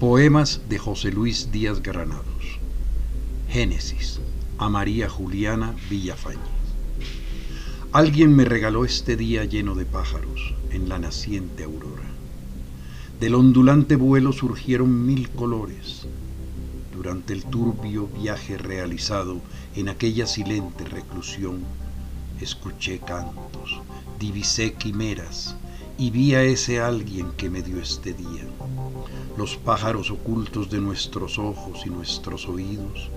Poemas de José Luis Díaz Granados. Génesis. A María Juliana Villafañe. Alguien me regaló este día lleno de pájaros en la naciente aurora. Del ondulante vuelo surgieron mil colores. Durante el turbio viaje realizado en aquella silente reclusión, escuché cantos, divisé quimeras, y vi a ese alguien que me dio este día. Los pájaros ocultos de nuestros ojos y nuestros oídos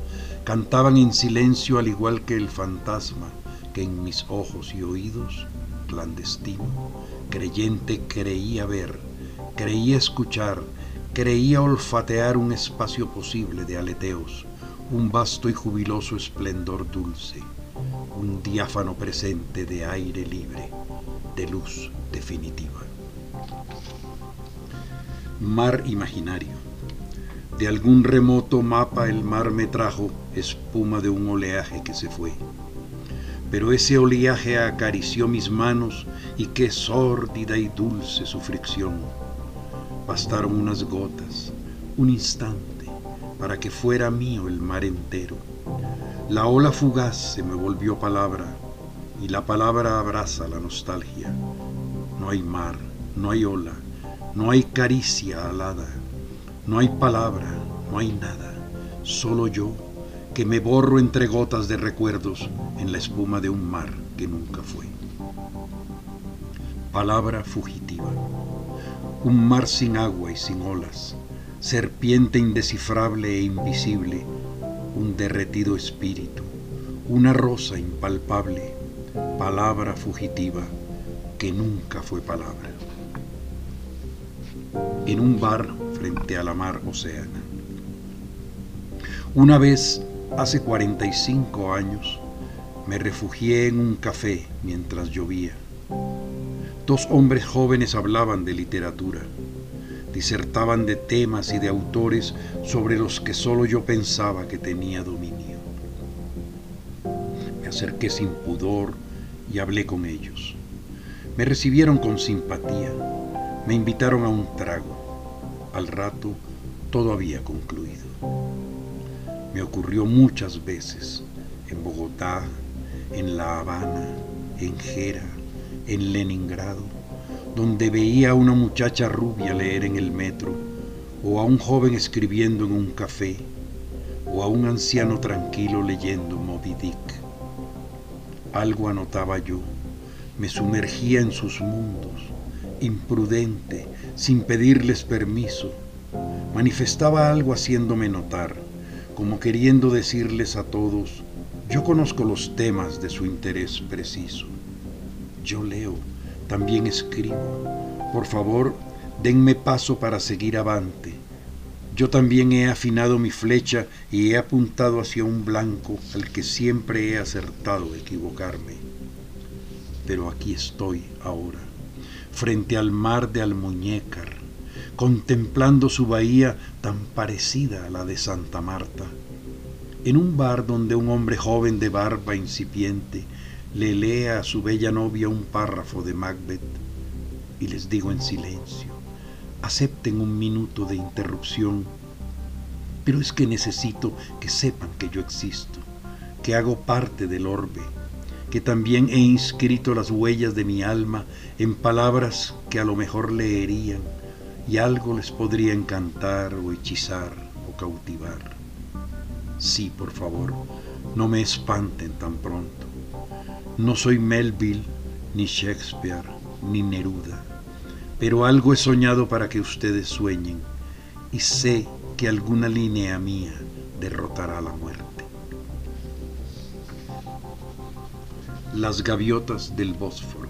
cantaban en silencio al igual que el fantasma que en mis ojos y oídos, clandestino, creyente creía ver, creía escuchar, creía olfatear un espacio posible de aleteos, un vasto y jubiloso esplendor dulce, un diáfano presente de aire libre, de luz definitiva. Mar imaginario. De algún remoto mapa el mar me trajo espuma de un oleaje que se fue. Pero ese oleaje acarició mis manos y qué sórdida y dulce su fricción. Bastaron unas gotas, un instante, para que fuera mío el mar entero. La ola fugaz se me volvió palabra y la palabra abraza la nostalgia. No hay mar, no hay ola, no hay caricia alada, no hay palabra, no hay nada, solo yo que me borro entre gotas de recuerdos en la espuma de un mar que nunca fue. Palabra fugitiva, un mar sin agua y sin olas, serpiente indescifrable e invisible, un derretido espíritu, una rosa impalpable, palabra fugitiva que nunca fue palabra. En un bar frente a la mar océana. Una vez, hace 45 años, me refugié en un café mientras llovía. Dos hombres jóvenes hablaban de literatura, disertaban de temas y de autores sobre los que solo yo pensaba que tenía dominio. Acerqué sin pudor y hablé con ellos. Me recibieron con simpatía, me invitaron a un trago. Al rato todo había concluido. Me ocurrió muchas veces en Bogotá, en La Habana, en Gera, en Leningrado, donde veía a una muchacha rubia leer en el metro, o a un joven escribiendo en un café, o a un anciano tranquilo leyendo Moby Dick. Algo anotaba yo me sumergía en sus mundos, imprudente, sin pedirles permiso. Manifestaba algo haciéndome notar, como queriendo decirles a todos, yo conozco los temas de su interés preciso. Yo leo, también escribo. Por favor, denme paso para seguir avante. Yo también he afinado mi flecha y he apuntado hacia un blanco al que siempre he acertado equivocarme. Pero aquí estoy ahora, frente al mar de Almuñécar, contemplando su bahía tan parecida a la de Santa Marta, en un bar donde un hombre joven de barba incipiente le lee a su bella novia un párrafo de Macbeth y les digo en silencio, acepten un minuto de interrupción, pero es que necesito que sepan que yo existo, que hago parte del orbe, que también he inscrito las huellas de mi alma en palabras que a lo mejor leerían y algo les podría encantar o hechizar o cautivar. Sí, por favor, no me espanten tan pronto. No soy Melville, ni Shakespeare, ni Neruda, pero algo he soñado para que ustedes sueñen y sé que alguna línea mía derrotará la muerte. las gaviotas del Bósforo.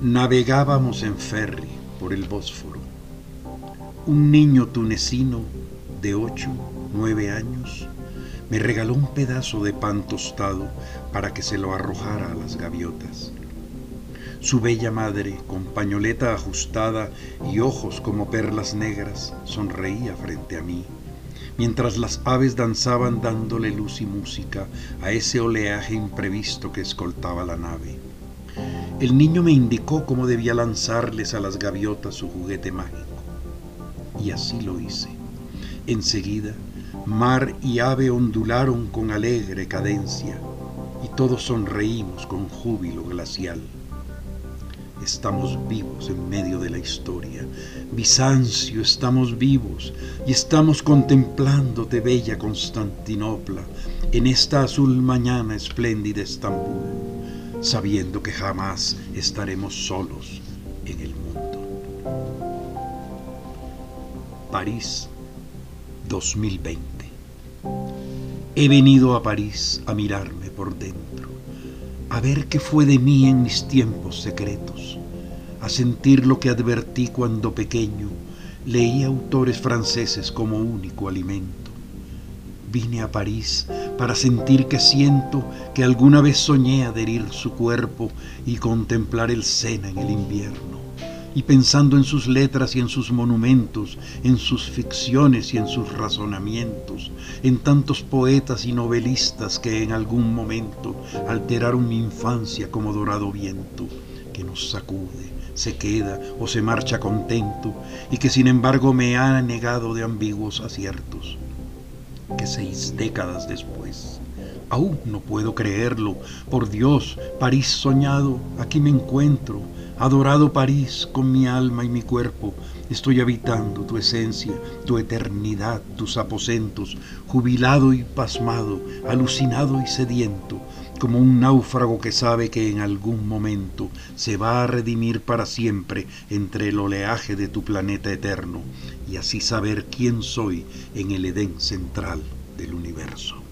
Navegábamos en ferry por el Bósforo. Un niño tunecino de ocho, nueve años me regaló un pedazo de pan tostado para que se lo arrojara a las gaviotas. Su bella madre, con pañoleta ajustada y ojos como perlas negras, sonreía frente a mí mientras las aves danzaban dándole luz y música a ese oleaje imprevisto que escoltaba la nave. El niño me indicó cómo debía lanzarles a las gaviotas su juguete mágico. y así lo hice. Enseguida, mar y ave ondularon con alegre cadencia y todos sonreímos con júbilo glacial. Estamos vivos en medio de la historia. Bizancio, estamos vivos y estamos contemplándote, bella Constantinopla, en esta azul mañana espléndida Estambul, sabiendo que jamás estaremos solos en el mundo. París 2020 He venido a París a mirarme por dentro a ver qué fue de mí en mis tiempos secretos, a sentir lo que advertí cuando pequeño leí autores franceses como único alimento. Vine a París para sentir que siento que alguna vez soñé adherir su cuerpo y contemplar el Sena en el invierno y pensando en sus letras y en sus monumentos, en sus ficciones y en sus razonamientos, en tantos poetas y novelistas que en algún momento alteraron mi infancia como dorado viento, que nos sacude, se queda o se marcha contento y que sin embargo me ha negado de ambiguos aciertos, que seis décadas después Aún no puedo creerlo. Por Dios, París soñado, aquí me encuentro, Adorado París, con mi alma y mi cuerpo, estoy habitando tu esencia, tu eternidad, tus aposentos, jubilado y pasmado, alucinado y sediento, como un náufrago que sabe que en algún momento se va a redimir para siempre entre el oleaje de tu planeta eterno, y así saber quién soy en el Edén central del universo.